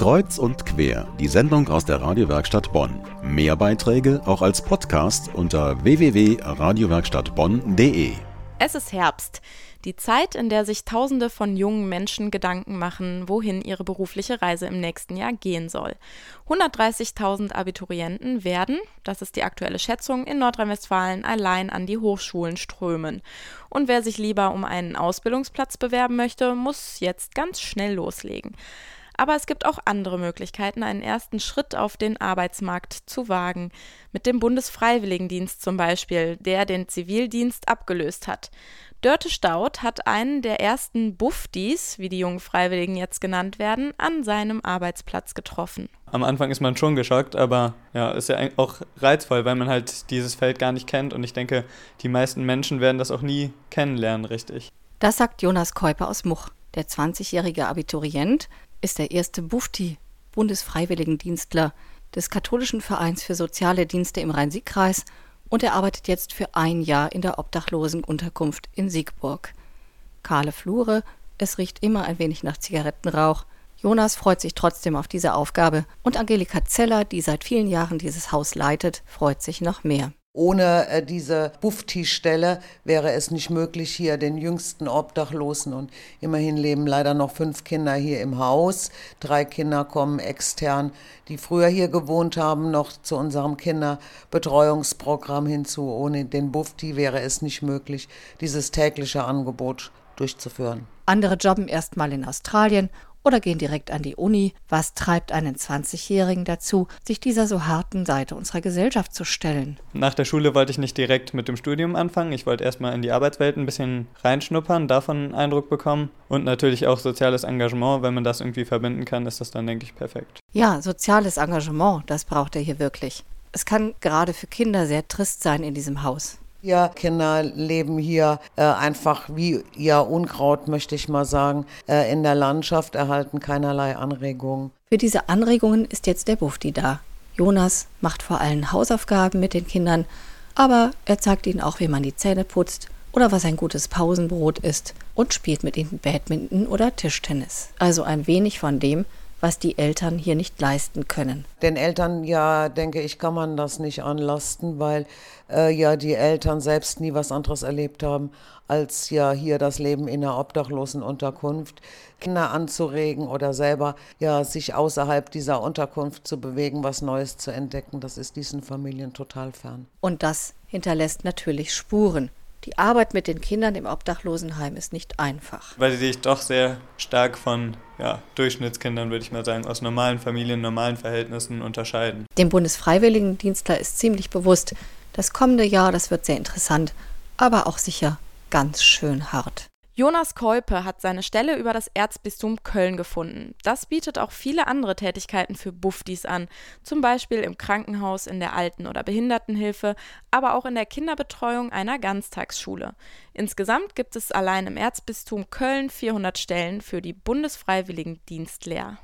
Kreuz und quer, die Sendung aus der Radiowerkstatt Bonn. Mehr Beiträge auch als Podcast unter www.radiowerkstattbonn.de. Es ist Herbst. Die Zeit, in der sich Tausende von jungen Menschen Gedanken machen, wohin ihre berufliche Reise im nächsten Jahr gehen soll. 130.000 Abiturienten werden, das ist die aktuelle Schätzung, in Nordrhein-Westfalen allein an die Hochschulen strömen. Und wer sich lieber um einen Ausbildungsplatz bewerben möchte, muss jetzt ganz schnell loslegen. Aber es gibt auch andere Möglichkeiten, einen ersten Schritt auf den Arbeitsmarkt zu wagen. Mit dem Bundesfreiwilligendienst zum Beispiel, der den Zivildienst abgelöst hat. Dörte Staud hat einen der ersten Buffdies, wie die jungen Freiwilligen jetzt genannt werden, an seinem Arbeitsplatz getroffen. Am Anfang ist man schon geschockt, aber ja, ist ja auch reizvoll, weil man halt dieses Feld gar nicht kennt und ich denke, die meisten Menschen werden das auch nie kennenlernen, richtig. Das sagt Jonas Käuper aus Much. Der 20-jährige Abiturient ist der erste Bufti, Bundesfreiwilligendienstler des Katholischen Vereins für soziale Dienste im Rhein-Sieg-Kreis und er arbeitet jetzt für ein Jahr in der Obdachlosenunterkunft in Siegburg. Kahle Flure, es riecht immer ein wenig nach Zigarettenrauch. Jonas freut sich trotzdem auf diese Aufgabe und Angelika Zeller, die seit vielen Jahren dieses Haus leitet, freut sich noch mehr. Ohne äh, diese Bufti-Stelle wäre es nicht möglich, hier den jüngsten Obdachlosen und immerhin leben leider noch fünf Kinder hier im Haus. Drei Kinder kommen extern, die früher hier gewohnt haben, noch zu unserem Kinderbetreuungsprogramm hinzu. Ohne den Bufti wäre es nicht möglich, dieses tägliche Angebot durchzuführen. Andere jobben erstmal in Australien oder gehen direkt an die Uni. Was treibt einen 20-Jährigen dazu, sich dieser so harten Seite unserer Gesellschaft zu stellen? Nach der Schule wollte ich nicht direkt mit dem Studium anfangen. Ich wollte erstmal in die Arbeitswelt ein bisschen reinschnuppern, davon einen Eindruck bekommen und natürlich auch soziales Engagement. Wenn man das irgendwie verbinden kann, ist das dann, denke ich, perfekt. Ja, soziales Engagement, das braucht er hier wirklich. Es kann gerade für Kinder sehr trist sein in diesem Haus. Ja, Kinder leben hier äh, einfach wie ja Unkraut, möchte ich mal sagen, äh, in der Landschaft, erhalten keinerlei Anregungen. Für diese Anregungen ist jetzt der Bufti da. Jonas macht vor allem Hausaufgaben mit den Kindern, aber er zeigt ihnen auch, wie man die Zähne putzt oder was ein gutes Pausenbrot ist und spielt mit ihnen Badminton oder Tischtennis. Also ein wenig von dem, was die Eltern hier nicht leisten können. Den Eltern, ja, denke ich, kann man das nicht anlasten, weil äh, ja die Eltern selbst nie was anderes erlebt haben, als ja hier das Leben in einer Obdachlosenunterkunft. Kinder anzuregen oder selber ja sich außerhalb dieser Unterkunft zu bewegen, was Neues zu entdecken, das ist diesen Familien total fern. Und das hinterlässt natürlich Spuren. Die Arbeit mit den Kindern im Obdachlosenheim ist nicht einfach. Weil sie sich doch sehr stark von ja, Durchschnittskindern, würde ich mal sagen, aus normalen Familien, normalen Verhältnissen unterscheiden. Dem Bundesfreiwilligendienstler ist ziemlich bewusst, das kommende Jahr, das wird sehr interessant, aber auch sicher ganz schön hart. Jonas Keupe hat seine Stelle über das Erzbistum Köln gefunden. Das bietet auch viele andere Tätigkeiten für Buffdis an, zum Beispiel im Krankenhaus, in der Alten- oder Behindertenhilfe, aber auch in der Kinderbetreuung einer Ganztagsschule. Insgesamt gibt es allein im Erzbistum Köln 400 Stellen für die Bundesfreiwilligendienstlehr.